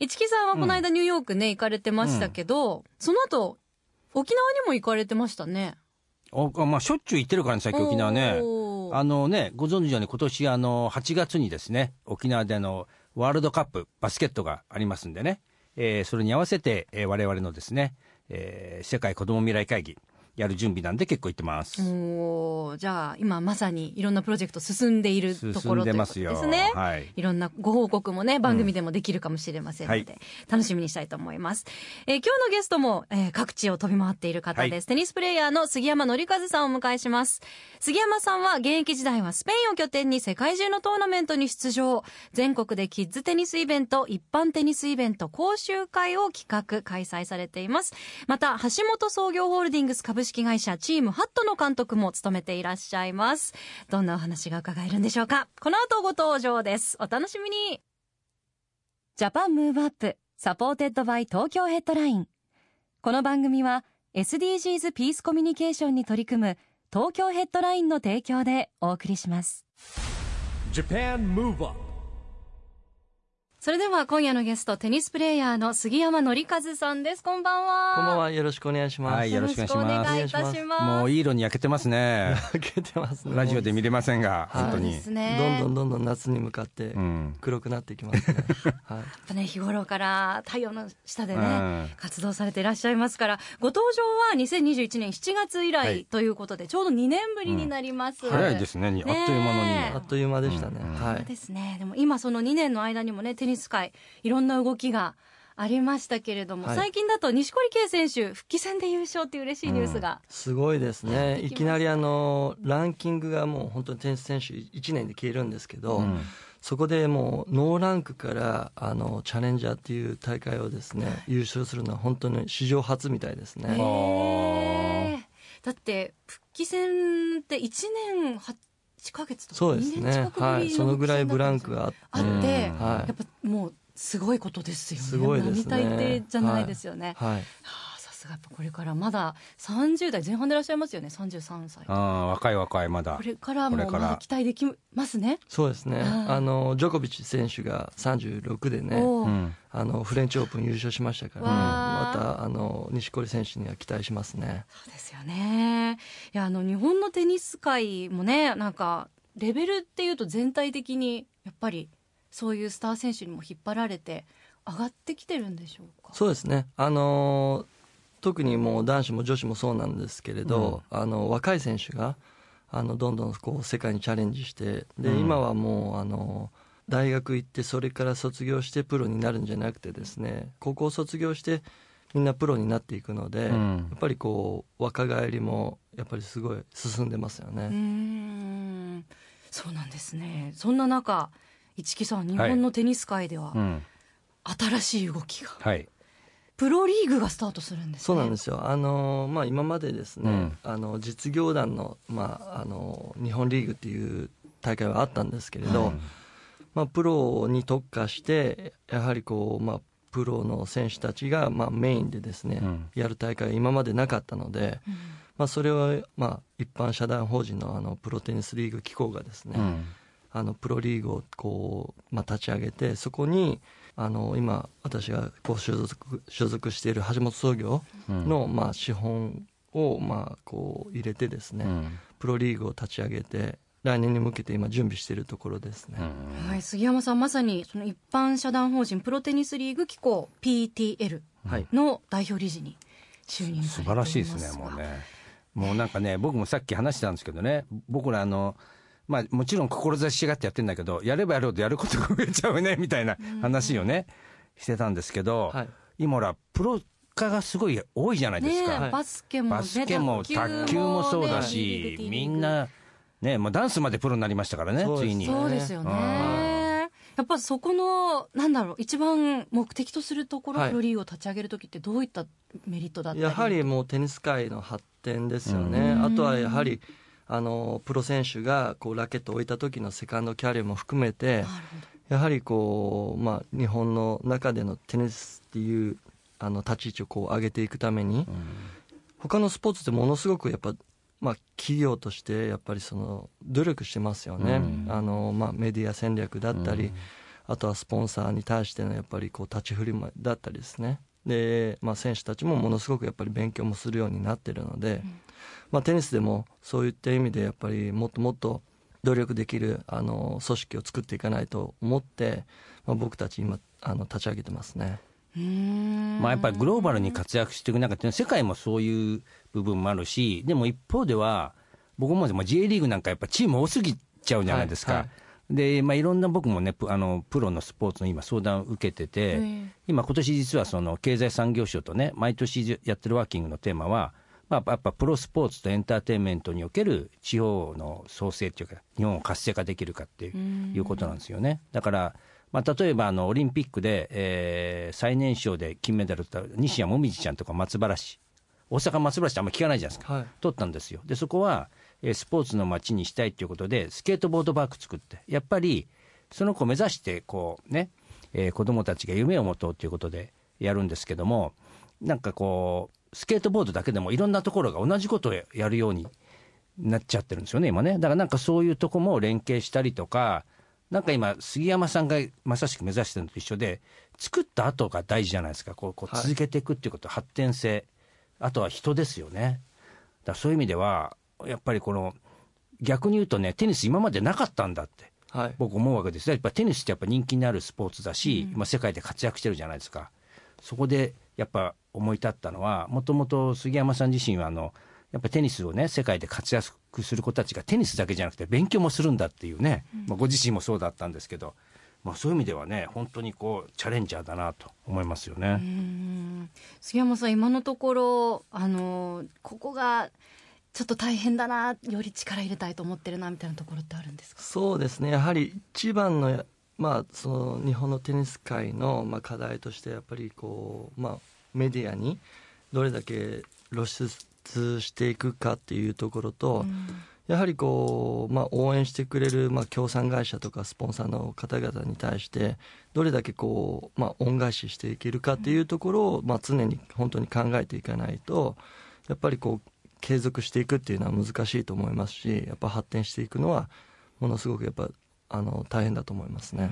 市木さんはこの間ニューヨークね、行かれてましたけど、その後、沖縄にも行かれてましたね。おまあしょっちゅう行ってるからね最近沖縄ね。おー。あのねご存知のように今年あの8月にですね沖縄でのワールドカップバスケットがありますんでね、えーそれに合わせて、えー我々のですね、えー世界子ども未来会議やる準備なんで結構行ってます、おーじゃあ今まさにいろんなプロジェクト進んでいるところということでますね。はいいろんなご報告もね、番組でもできるかもしれませんので、はい楽しみにしたいと思います。えー今日のゲストも、えー各地を飛び回っている方です。はいテニスプレーヤーの杉山紀和さんをお迎えします。杉山さんは現役時代はスペインを拠点に世界中のトーナメントに出場。全国でキッズテニスイベント、一般テニスイベント、講習会を企画、開催されています。また、橋本創業ホールディングス株式会社チームハットの監督も務めていらっしゃいます。どんなお話が伺えるんでしょうか？この後ご登場です。お楽しみに。Japan Move Up supported by Tokyo Headline。この番組は SDGs ピースコミュニケーションに取り組む東京ヘッドラインの提供でお送りします。Japan Move Up それでは今夜のゲストテニスプレーヤーの杉山記一さんです。こんばんは。こんばんは、よろしくお願いします。はいよろしくお願いします。よろしくお願いいたします。もういい色に焼けてますね。焼けてますね。ラジオで見れませんが、はい。本当に。ねどんどんどんどん夏に向かってうん。黒くなっていきますね。はい。やっぱね日頃から太陽の下でね、うん。活動されていらっしゃいますからご登場は2021年7月以はい。来ということで、ちょうど2年ぶりになります、早いですね。にあっという間のに。ねあっという間でしたね。うん。はい。そうですね。でも今その2年の間にもねテニス界いろんな動きがありましたけれども、はい。最近だと錦織圭選手復帰戦で優勝っていう嬉しいニュースが、すごいですね。いきなりあの、ランキングがもう本当にテニス選手1年で消えるんですけど、うん。そこでもうノーランクからあのチャレンジャーっていう大会をですね、優勝するのは本当に史上初みたいですね。だって復帰戦って1年8ヶ月とかそうです2年ね近くぶり。のはい。そのぐらいブランクがあって。あって、はいっぱもうすごいことですよねすごいですね並大抵じゃないですよね、はい。はあさす。がやっぱこれからまだ30代前半でいらっしゃいますよね。33歳ああ若い若いまだ。これからもこれから。まだ期待できますね。そうですね。はいあの、ジョコビッチ選手が36でね、うん。あの、フレンチオープン優勝しましたから、ね、わまーた、あの、錦織選手には期待しますね。そうですよね。いやあの日本のテニス界もねなんかレベルっていうと全体的にやっぱりそういうスター選手にも引っ張られて上がってきてるんでしょうか？そうですね。あの、特にもう男子も女子もそうなんですけれど、あの、若い選手が、あの、どんどんこう、世界にチャレンジして、で、うん。今はもう、あの、大学行って、それから卒業してプロになるんじゃなくてですね、高校卒業して、みんなプロになっていくので、うん。やっぱりこう、若返りも、やっぱりすごい進んでますよね。ん。そうなんですね。そんな中市木さん日本のテニス界ではうん。新しい動きが、はいプロリーグがスタートするんですね。そうなんですよ。あのまあ今までですね、うん。あの実業団のまああの日本リーグっていう大会はあったんですけれど、はい。まあプロに特化してやはりこうまあプロの選手たちがまあメインでですね、うん。やる大会が今までなかったので、うん。まあそれはまあ一般社団法人のあのプロテニスリーグ機構がですね、うん。あのプロリーグをこう、まあ、立ち上げてそこにあの今私がこう所属所属している橋本創業の、まあ、資本を、まあ、こう入れてですね、うん。プロリーグを立ち上げて来年に向けて今準備しているところですね、うん。はい、杉山さんまさにその一般社団法人プロテニスリーグ機構 PTL はい。の代表理事に就任さ素れております晴らしいですねもうね。もうなんかね僕もさっき話したんですけどね僕らあのまあもちろん志しがってやってんだけどやればやるほどやることが増えちゃうねみたいな話をねしてたんですけど、はい。今ほらプロ化がすごい多いじゃないですか、バスケも、ね、バスケも卓球もそうだねし、グみんな、ね、もうダンスまでプロになりましたからね、そうです。ついに。そうですよね、はややっぱそこのなんだろう一番目的とするところ、はい。プロリーグを立ち上げる時ってどういったメリットだったり？やはりもうテニス界の発展ですよね、うん。あとはやはりあのプロ選手がこうラケットを置いた時のセカンドキャリアも含めてやはりこう、まあ、日本の中でのテニスっていうあの立ち位置をこう上げていくために、他のスポーツってものすごくやっぱ、まあ、企業としてやっぱりその努力してますよね、うん。あのまあ、メディア戦略だったり、うん。あとはスポンサーに対してのやっぱりこう立ち振りもだったりですねで、まあ、選手たちもものすごくやっぱり勉強もするようになってるので、まあ、テニスでもそういった意味でやっぱりもっともっと努力できるあの組織を作っていかないと思って、まあ、僕たち今あの立ち上げてますね。まあ、やっぱりグローバルに活躍していく中で世界もそういう部分もあるしでも一方では僕もまあ J リーグなんかやっぱチーム多すぎちゃうじゃないですか。はいはいで、まあ、いろんな僕もねプあのプロのスポーツの今相談を受けてて、え今今年実はその経済産業省とね毎年やってるワーキングのテーマは、まあ、やっぱプロスポーツとエンターテインメントにおける地方の創生っていうか日本を活性化できるかっていううんいうことなんですよね。だからまあ、例えばあのオリンピックで、えー最年少で金メダル取った西矢椛ちゃんとか松原市大阪松原市ってあんまり聞かないじゃないですか、はい。取ったんですよ。でそこは、えースポーツの街にしたいということでスケートボードパーク作ってやっぱりその子を目指してこうね、えー子供たちが夢を持とうということでやるんですけどもなんかこうスケートボードだけでもいろんなところが同じことをやるようになっちゃってるんですよね今ね。だからなんかそういうとこも連携したりとかなんか今杉山さんがまさしく目指してるのと一緒で作った後が大事じゃないですか。こうこうはい。続けていくっていうこと、発展性あとは人ですよね。だそういう意味ではやっぱりこの逆に言うとねテニス今までなかったんだって。はい。僕思うわけです。やっぱテニスってやっぱ人気のあるスポーツだし、今世界で活躍してるじゃないですか。そこでやっぱ思い立ったのはもともと杉山さん自身はあのやっぱテニスをね世界で活躍する子たちがテニスだけじゃなくて勉強もするんだっていうね、まあ、ご自身もそうだったんですけど、まあ、そういう意味ではね本当にこうチャレンジャーだなと思いますよね。杉山さん今のところあのここがちょっと大変だなより力入れたいと思ってるなみたいなところってあるんですか？そうですね。やはり一番の、まあ、その日本のテニス界の、まあ、課題としてやっぱりこう、まあ、メディアにどれだけ露出していくかっていうところと、やはりこう、まあ、応援してくれる、まあ、協賛会社とかスポンサーの方々に対してどれだけこう、まあ、恩返ししていけるかっていうところを、まあ、常に本当に考えていかないとやっぱりこう継続していくっていうのは難しいと思いますしやっぱ発展していくのはものすごくやっぱあの大変だと思いますね。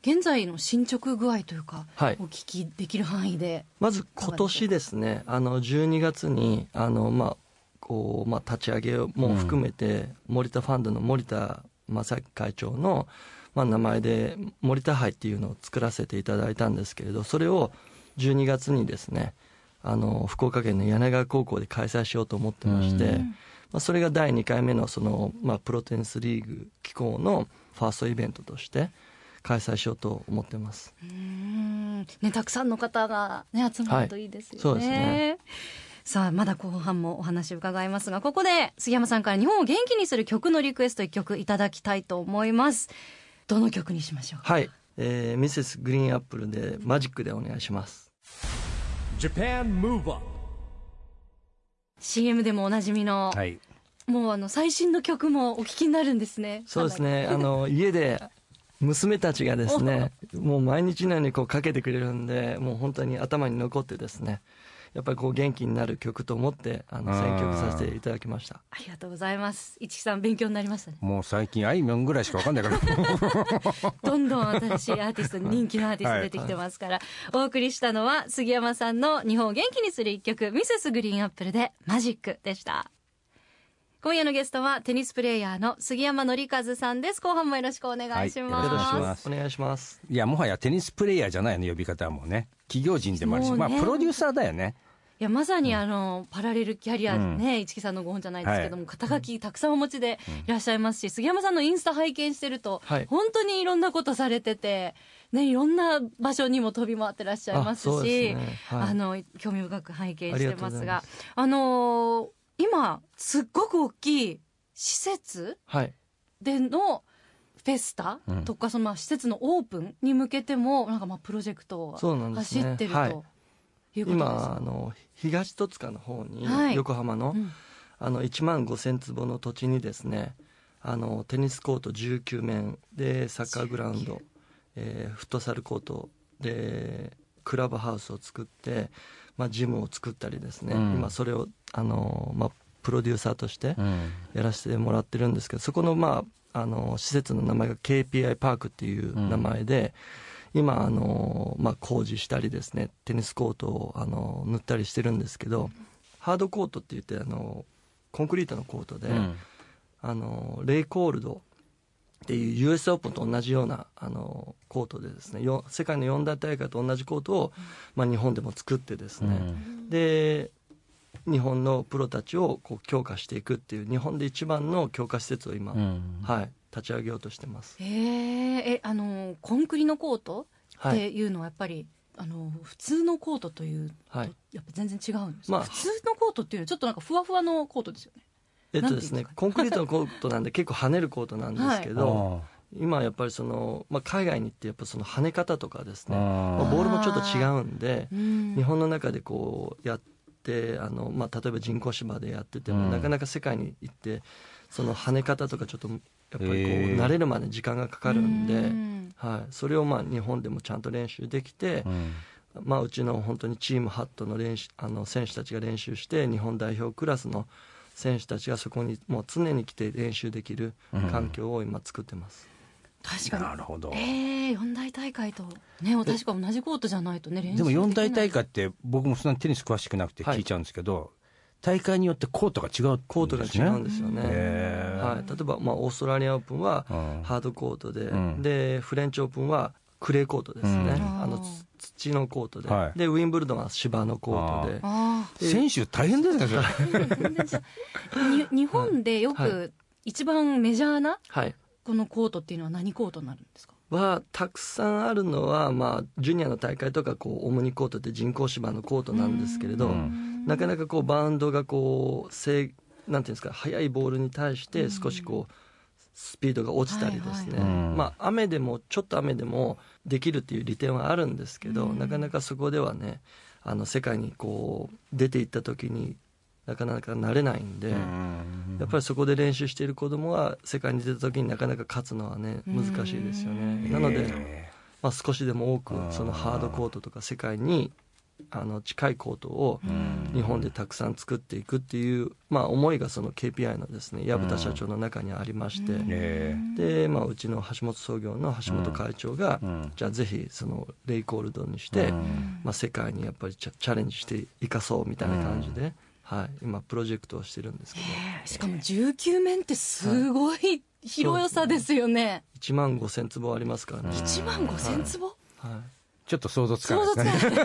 現在の進捗具合というか、はい。お聞きできる範囲でまず今年ですねあの12月にあの、まあこうまあ、立ち上げも含めて、森田ファンドの森田正樹会長の、まあ、名前で森田杯っていうのを作らせていただいたんですけれどそれを12月にですねあの福岡県の柳川高校で開催しようと思ってまして、うん。まあ、それが第2回目のその、まあ、プロテニスリーグ機構のファーストイベントとして開催しようと思ってます。うーん。ねたくさんの方がね集まるといいですよね、そうですねさあまだ後半もお話伺いますがここで杉山さんから日本を元気にする曲のリクエスト1曲いただきたいと思います。どの曲にしましょうはい、えー、ミセスグリーンアップルでマジックでお願いします。Japan Move Up CM でもおなじみの、はい。もうあの最新の曲もお聞きになるんですね。そうですね、あの家で娘たちがですね、もう毎日のようにこうかけてくれるんで、もう本当に頭に残ってですね、やっぱりこう元気になる曲と思ってあの選曲させていただきました。ありがとうございます。市木さん勉強になりましたね。もう最近あいみょんぐらいしかわかんないから。どんどん新しいアーティスト人気のアーティスト出てきてますから、お送りしたのは杉山さんの日本を元気にする一曲ミセスグリーンアップルでマジックでした今夜のゲストはテニスプレーヤーの杉山紀和さんです。後半もよろしくお願いします、はいよろしくお願いしおます。願いします。いやもはやテニスプレーヤーじゃないの呼び方はもうね。企業人でもあるし、ね。まあプロデューサーだよね。いやまさにあの、パラレルキャリアね、市木さんのご本じゃないですけども、肩書きたくさんお持ちでいらっしゃいますし、杉山さんのインスタ拝見してると、はい。本当にいろんなことされてて、ね、いろんな場所にも飛び回ってらっしゃいますし、ですね。はい。あの興味深く拝見してますが。ありがとうございま、あの今すっごく大きい施設はい。でのフェスタうん。とか、そのまあ施設のオープンに向けてもなんかまあプロジェクトを走ってるとはい。いうことです今あの東戸塚の方に、はい。横浜の,、うん。あの1万5000坪の土地にですねあのテニスコート19面でサッカーグラウンド、えーフットサルコートでクラブハウスを作って、まあ、ジムを作ったりですね、うん。今それをあの、まあ、プロデューサーとしてうん。やらせてもらってるんですけどそこの,、まあ、あの施設の名前が KPI パークっていう名前で、今あの、まあ、工事したりですねテニスコートをあの塗ったりしてるんですけどハードコートって言ってあのコンクリートのコートで、うん。あのレイコールドっていう US オープンと同じようなあのコートでですねよ世界の四大大会と同じコートを、まあ、日本でも作ってですね、で日本のプロたちをこう強化していくっていう日本で一番の強化施設を今、うん。はい、立ち上げようとしてます。へええあのコンクリのコート？っはい。ていうのはやっぱり、あの普通のコートというと、はい。やっぱ全然違うんですか、まあ。普通のコートっていうのはちょっとなんかふわふわのコートですよねえっとですねコンクリートのコートなんで結構跳ねるコートなんですけど、今やっぱりその、まあ、海外に行ってやっぱその跳ね方とかですね、まあ、ボールもちょっと違うんでうん。日本の中でこうやってあの、まあ、例えば人工芝でやってても、うん。なかなか世界に行ってその跳ね方とかちょっとやっぱりこう慣れるまで時間がかかるんで、うんはい、それをまあ日本でもちゃんと練習できて、うん。まあ、うちの本当にチームハットの練習あの選手たちが練習して日本代表クラスの選手たちがそこにもう常に来て練習できる環境を今作ってます、確かに。なるほど。ええ四大大会とね確か同じコートじゃないとね練習でも四大大会会って僕もそんなにテニス詳しくなくて聞いちゃうんですけど、大会によってコートが違う、コートが違うんですよね、はい、例えば、まあ、オーストラリアオープンはうん。ハードコートで、うん。でフレンチオープンはクレーコートですね、うん。あのつ土のコートで、はい。でウィンブルドンは芝のコートで。あ選手大変ですね日本でよはい。く一番メジャーなはい。このコートっていうのは何コートになるんですか？はたくさんあるのは、まあ、ジュニアの大会とかこうオムニコートって人工芝のコートなんですけれど、うん。なかなかこうバウンドがこう正なんていうんですか速いボールに対して少しこうスピードが落ちたりですね、はいはい。うん。まあ雨でもちょっと雨でもできるっていう利点はあるんですけど、うん。なかなかそこではねあの世界にこう出ていった時になかなか慣れないんで、うんやっぱりそこで練習している子供は世界に出た時になかなか勝つのはね難しいですよね。なので、へまあ、少しでも多くそのハードコートとか世界にあの近いコートをー日本でたくさん作っていくっていう、まあ、思いがその KPI のですね薮田社長の中にありまして、え。で、まあ、うちの橋本創業の橋本会長が、うん。じゃあぜひそのレイコールドにして、うん。まあ、世界にやっぱりチャチャレンジしていかそうみたいな感じで、はい、今プロジェクトをしてるんですけど。しかも19面ってすごい広さですよね。1万5000坪ありますからね、1万5千坪？はいちょっと想像つかないですね。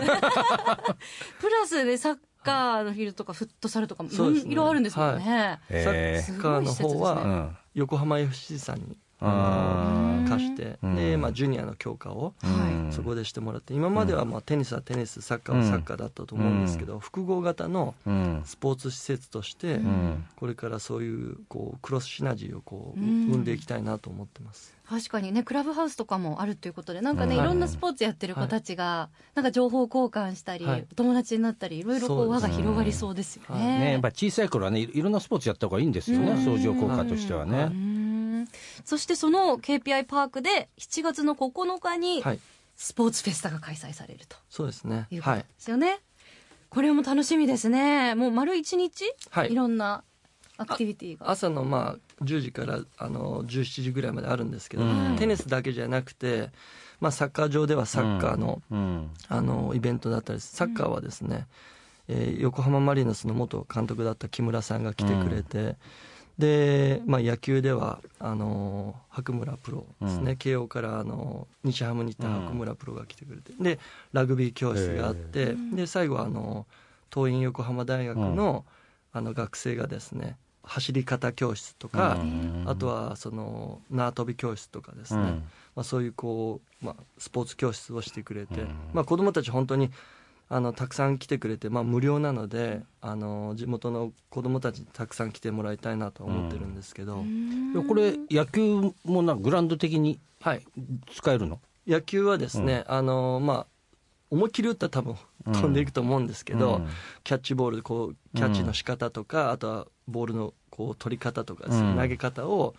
プラスでサッカーのフィールドとかフットサルとかもいろいろあるんですもんね。へサッカーの方は、横浜 FC さんにああの貸して、うん。で、まあ、ジュニアの強化をうんそこでしてもらって今まではまあテニスはテニスサッカーはサッカーだったと思うんですけど、複合型のうん。スポーツ施設として、うん。これからそういうこうクロスシナジーをこううん。生んでいきたいなと思ってます。確かにねクラブハウスとかもあるということでなんかね、うんいろんなスポーツやってる子たちが、なんか情報交換したり、はい。友達になったりいろいろこう輪が広がりそうですようんね。ね、やっぱ小さい頃はねいいろんなスポーツやった方がいいんですよねうん。相乗効果としてはうね。んそしてその KPI パークで7月の9日にはい、スポーツフェスタが開催されると。そうですね。いうことではい、すよね。これも楽しみですね。もう丸一日、はい。いろんなアクティビティが。朝のまあ10時からあの17時ぐらいまであるんですけど、うん。テニスだけじゃなくて、まあ、サッカー場ではサッカーの,、うん。あのイベントだったりサッカーはですね、えー横浜マリノスの元監督だった木村さんが来てくれて、で、まあ、野球ではあの白村プロですね、うん。慶応からあの日ハムに行った白村プロが来てくれて、でラグビー教室があって、で最後はあの桐蔭横浜大学の,、あの学生がですね走り方教室とか、うん。あとはその縄跳び教室とかですね、うん。まあ、そういうこう、まあ、スポーツ教室をしてくれて、うん。まあ、子どもたち本当にあのたくさん来てくれて、まあ、無料なのであの地元の子どもたちにたくさん来てもらいたいなと思ってるんですけど、これ野球もなグラウンド的にはい、使えるの？野球はですね、あのまあ思いっきり打ったら多分飛んでいくと思うんですけど、うん。キャッチボールでこうキャッチの仕方とか、あとはボールのこう取り方とかですね、うん。投げ方を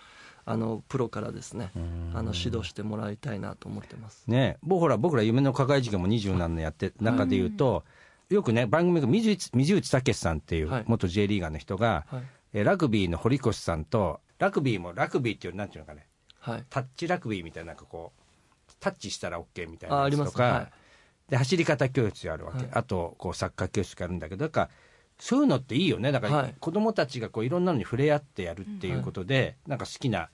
あのプロからですね、あの指導してもらいたいなと思ってます。ね僕ほら僕ら夢の課外授業も二十何年やって中で言うと、よくね番組が水内水内武さんっていうはい。元 J リーガーの人が、はい。えラグビーの堀越さんとラグビーもラグビーっていうなんていうのかねはい、タッチラグビーみたいななんかこうタッチしたら OK みたいなやつとか、で走り方教室があるわけ、はい。あとこうサッカー教室があるんだけどだからそういうのっていいよね。だから、はい。子供たちがこういろんなのに触れ合ってやるっていうことで、なんか好きな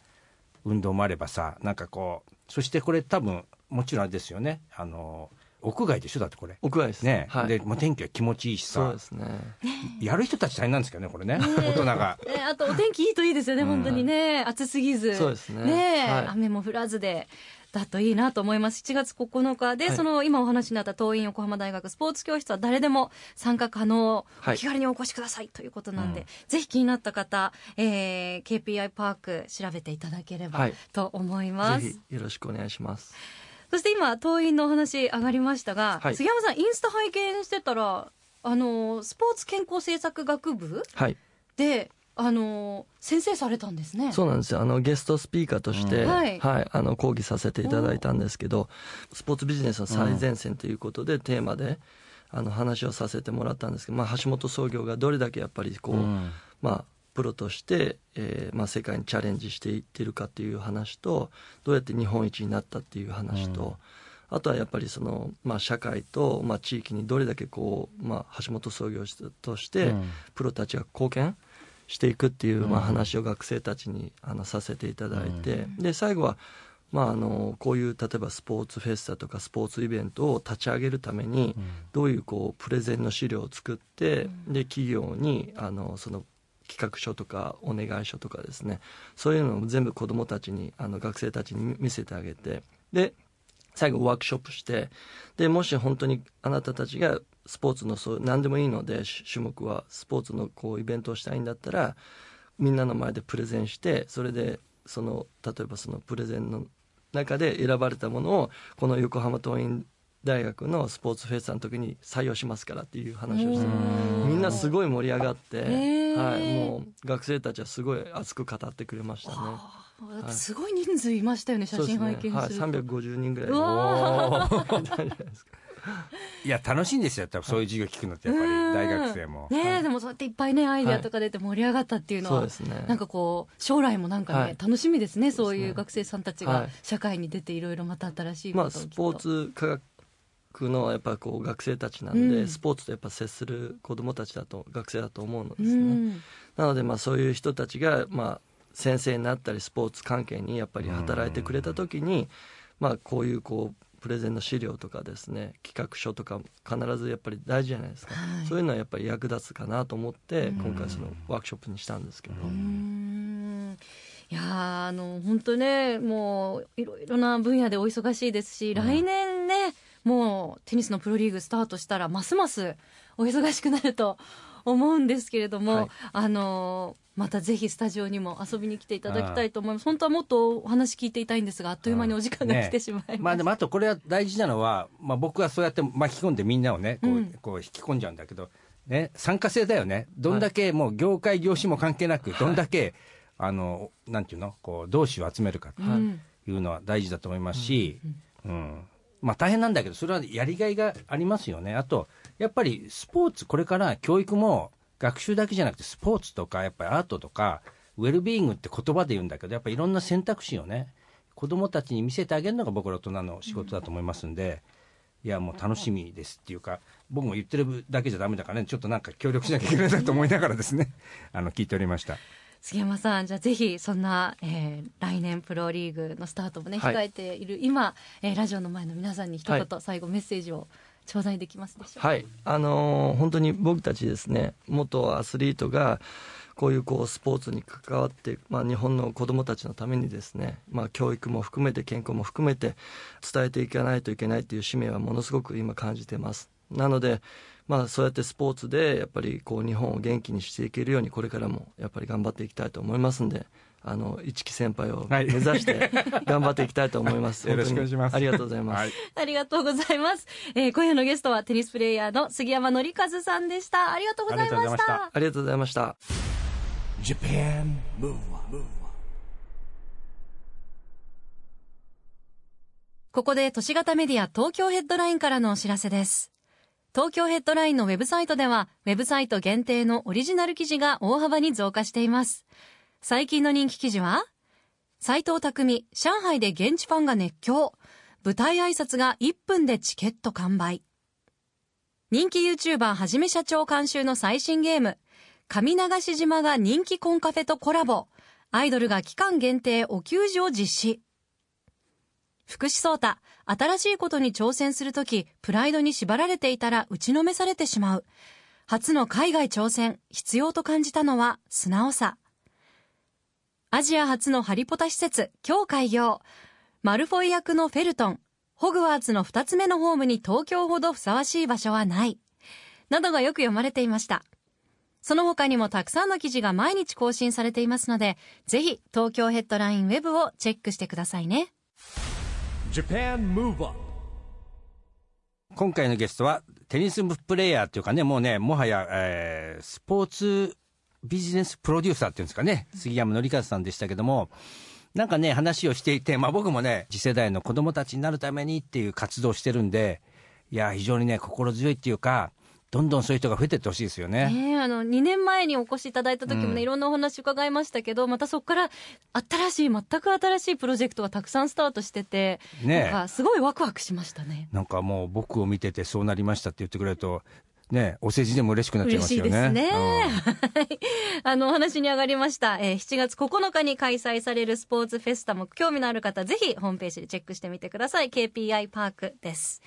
運動もあればさなんかこうそしてこれ多分もちろんあれですよね。あの屋外でしょ？だってこれ。屋外です。ね、はい、で、まあ、天気は気持ちいいしさ。そうですね。やる人たち大変なんですけどねこれね。大人が。ね、あとお天気いいといいですよね、うん。本当にね、暑すぎず、そうですね。ねはい。雨も降らずで。だといいなと思います。7月9日で、はい。その今お話になった東院横浜大学スポーツ教室は誰でも参加可能、はいお気軽にお越しください。ということなんで、うん。ぜひ気になった方、えー、KPI パーク調べていただければはい。と思います。ぜひよろしくお願いしますそして今、党員のお話上がりましたが、はい。杉山さん、インスタ拝見してたら、あの、スポーツ健康政策学部はい。で、あの、先生されたんですね。そうなんですよ。あのゲストスピーカーとして、うんははいいあの講義させていただいたんですけどスポーツビジネスの最前線ということで、テーマであの話をさせてもらったんですけど、まあ、橋本創業がどれだけやっぱりこう、うん。まあ、プロとして、えーまあ、世界にチャレンジしていってるかっていう話とどうやって日本一になったっていう話と、あとはやっぱりその、まあ、社会と、まあ、地域にどれだけこう、まあ、橋本創業として、うん。プロたちが貢献していくっていう、まあ、うん話を学生たちにあのさせていただいて、で最後は、まあ、あのこういう例えばスポーツフェスタとかスポーツイベントを立ち上げるために、どういうこうプレゼンの資料を作って、で企業にあのその企画書とかお願い書とかですね。そういうのを全部子どもたちにあの学生たちに見せてあげて。で最後ワークショップしてでもし本当にあなたたちがスポーツのそう何でもいいので種目はスポーツのこうイベントをしたいんだったらみんなの前でプレゼンしてそれでその例えばそのプレゼンの中で選ばれたものをこの横浜桐蔭大学のスポーツフェスタの時に採用しますからっていう話をしてうん。みんなすごい盛り上がって、はい、もう学生たちはすごい熱く語ってくれましたね。すごい人数いましたよね、写真拝見すると。はい、350人ぐらいいや楽しいんですよ。多分そういう授業聞くのってやっぱり大学生も。ねえ、でもそうやっていっぱいね、アイデアとか出て盛り上がったっていうのは、そうですね。なんかこう、将来もなんかね、はい。楽しみですね、そういう学生さんたちがはい。社会に出ていろいろまた新しいこまあ、スポーツ科学のやっぱこう学生たちなんで、うん。スポーツとやっぱ接する子どもたちだと学生だと思うのでうすね。ん。なのでまあそういう人たちがまあ先生になったりスポーツ関係にやっぱり働いてくれた時に、まあこういうこうプレゼンの資料とかですね企画書とか必ずやっぱり大事じゃないですか、はい。そういうのはやっぱり役立つかなと思ってうん。今回そのワークショップにしたんですけど、いやーあの本当ねもういろいろな分野でお忙しいですし、来年ねもうテニスのプロリーグスタートしたらますますお忙しくなると思うんですけれども、はい。あのまたぜひスタジオにも遊びに来ていただきたいと思います。本当はもっとお話聞いていたいんですがあっという間にお時間が来てしまいました、まあでもあとこれは大事なのは、まあ、僕はそうやって巻き込んでみんなをねこう,、うん。こう引き込んじゃうんだけど、ね、参加性だよね。どんだけもう業界業種も関係なくどんだけ、あのなんていうのこう同志を集めるかうん。というのは大事だと思いますし、うんまあ大変なんだけどそれはやりがいがありますよねあとやっぱりスポーツこれから教育も学習だけじゃなくてスポーツとかやっぱりアートとかウェルビーイングって言葉で言うんだけどやっぱりいろんな選択肢をね子供たちに見せてあげるのが僕ら大人の仕事だと思いますんで、いやもう楽しみですっていうか僕も言ってるだけじゃダメだからねちょっとなんか協力しなきゃいけないなと思いながらですねあの聞いておりました。杉山さん、じゃあぜひそんな、えー来年プロリーグのスタートもね、はい。控えている今、えーラジオの前の皆さんに一言、はい。最後メッセージを頂戴できますでしょうか？はい、あのー本当に僕たちですね元アスリートがこういうこうスポーツに関わって、まあ、日本の子どもたちのためにですね、まあ、教育も含めて健康も含めて伝えていかないといけないという使命はものすごく今感じてます。なので、まあ、そうやってスポーツでやっぱりこう日本を元気にしていけるようにこれからもやっぱり頑張っていきたいと思いますんであの一木先輩を目指して頑張っていきたいと思います、よろしくお願いしますありがとうございます、はいありがとうございます。えー今夜のゲストはテニスプレーヤーの杉山紀和さんでした。ありがとうございました。ありがとうございました Japan Move Up, ここで都市型メディア東京ヘッドラインからのお知らせです。東京ヘッドラインのウェブサイトでは、ウェブサイト限定のオリジナル記事が大幅に増加しています。最近の人気記事は、斉藤匠、上海で現地ファンが熱狂。舞台挨拶が1分でチケット完売。人気 YouTuber はじめ社長監修の最新ゲーム、上流し島が人気コンカフェとコラボ。アイドルが期間限定お給仕を実施。福士蒼太、新しいことに挑戦するとき、プライドに縛られていたら打ちのめされてしまう。初の海外挑戦、必要と感じたのは素直さ。アジア初のハリポタ施設、今日開業。マルフォイ役のフェルトン、ホグワーツの二つ目のホームに東京ほどふさわしい場所はない。などがよく読まれていました。その他にもたくさんの記事が毎日更新されていますので、ぜひ東京ヘッドラインウェブをチェックしてくださいね。今回のゲストはテニスプレーヤーというかねもうねもはや、えースポーツビジネスプロデューサーっていうんですかね。杉山紀一さんでしたけども。なんかね話をしていて、まあ、僕もね次世代の子供たちになるためにっていう活動をしてるんでいや非常にね心強いっていうかどんどんそういう人が増えていってほしいですよね。ねえあの2年前にお越しいただいた時もね、うん。いろんなお話伺いましたけどまたそこから新しい全く新しいプロジェクトがたくさんスタートしてて、ねえ。なんかすごいワクワクしましたね。なんかもう僕を見ててそうなりましたって言ってくれるとねお世辞でも嬉しくなっちゃいますよね。嬉しいですね。あのお話に上がりました、えー7月9日に開催されるスポーツフェスタも興味のある方ぜひホームページでチェックしてみてください。KPI パークです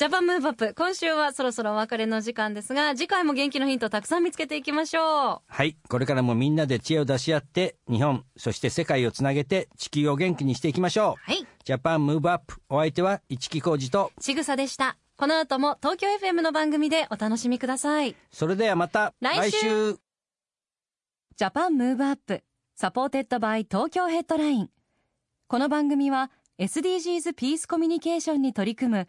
ジャパンムーブアップ今週はそろそろお別れの時間ですが次回も元気のヒントをたくさん見つけていきましょうはい。これからもみんなで知恵を出し合って、日本、そして世界をつなげて、地球を元気にしていきましょう。はいジャパンムーブアップ。お相手は、市木浩二と、ちぐさでしたこの後も東京 FM の番組でお楽しみくださいそれではまた、来週 Japan Move Up supported by Tokyo Headline この番組は SDGs ピースコミュニケーションに取り組む